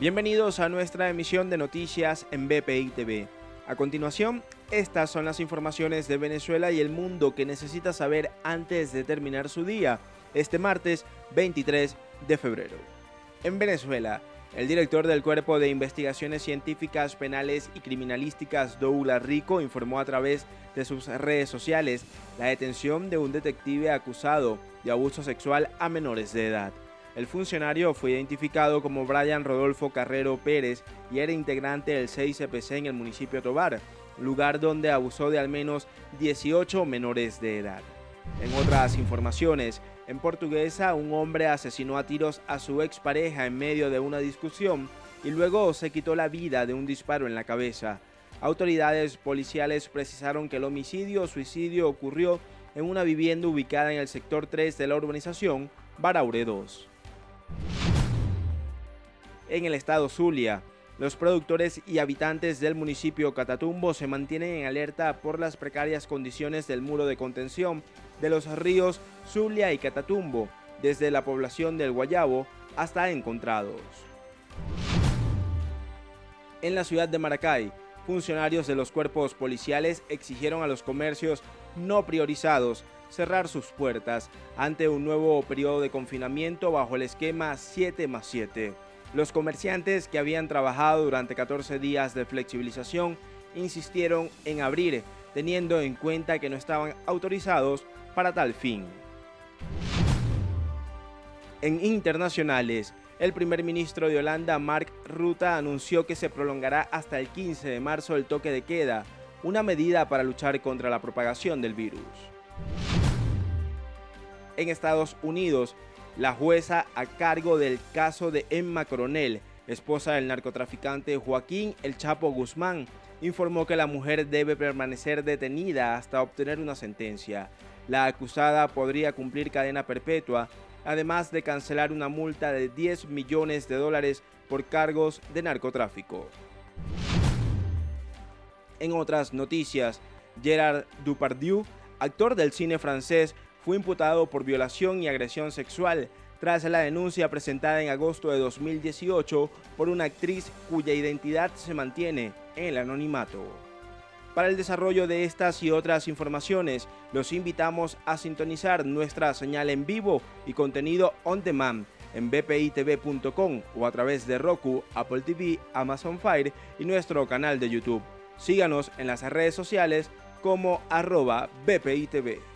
Bienvenidos a nuestra emisión de noticias en BPI TV. A continuación, estas son las informaciones de Venezuela y el mundo que necesita saber antes de terminar su día, este martes 23 de febrero. En Venezuela, el director del Cuerpo de Investigaciones Científicas Penales y Criminalísticas, Douglas Rico, informó a través de sus redes sociales la detención de un detective acusado de abuso sexual a menores de edad. El funcionario fue identificado como Brian Rodolfo Carrero Pérez y era integrante del 6CPC en el municipio de Tobar, lugar donde abusó de al menos 18 menores de edad. En otras informaciones, en Portuguesa un hombre asesinó a tiros a su expareja en medio de una discusión y luego se quitó la vida de un disparo en la cabeza. Autoridades policiales precisaron que el homicidio o suicidio ocurrió en una vivienda ubicada en el sector 3 de la urbanización Baraure 2. En el estado Zulia, los productores y habitantes del municipio Catatumbo se mantienen en alerta por las precarias condiciones del muro de contención de los ríos Zulia y Catatumbo, desde la población del Guayabo hasta Encontrados. En la ciudad de Maracay, funcionarios de los cuerpos policiales exigieron a los comercios no priorizados cerrar sus puertas ante un nuevo periodo de confinamiento bajo el esquema 7 más 7. Los comerciantes que habían trabajado durante 14 días de flexibilización insistieron en abrir, teniendo en cuenta que no estaban autorizados para tal fin. En internacionales, el primer ministro de Holanda, Mark Rutte, anunció que se prolongará hasta el 15 de marzo el toque de queda, una medida para luchar contra la propagación del virus. En Estados Unidos, la jueza a cargo del caso de Emma Coronel, esposa del narcotraficante Joaquín El Chapo Guzmán, informó que la mujer debe permanecer detenida hasta obtener una sentencia. La acusada podría cumplir cadena perpetua, además de cancelar una multa de 10 millones de dólares por cargos de narcotráfico. En otras noticias, Gerard Dupardieu, actor del cine francés, fue imputado por violación y agresión sexual tras la denuncia presentada en agosto de 2018 por una actriz cuya identidad se mantiene en el anonimato. Para el desarrollo de estas y otras informaciones, los invitamos a sintonizar nuestra señal en vivo y contenido on demand en bpitv.com o a través de Roku, Apple TV, Amazon Fire y nuestro canal de YouTube. Síganos en las redes sociales como arroba bpitv.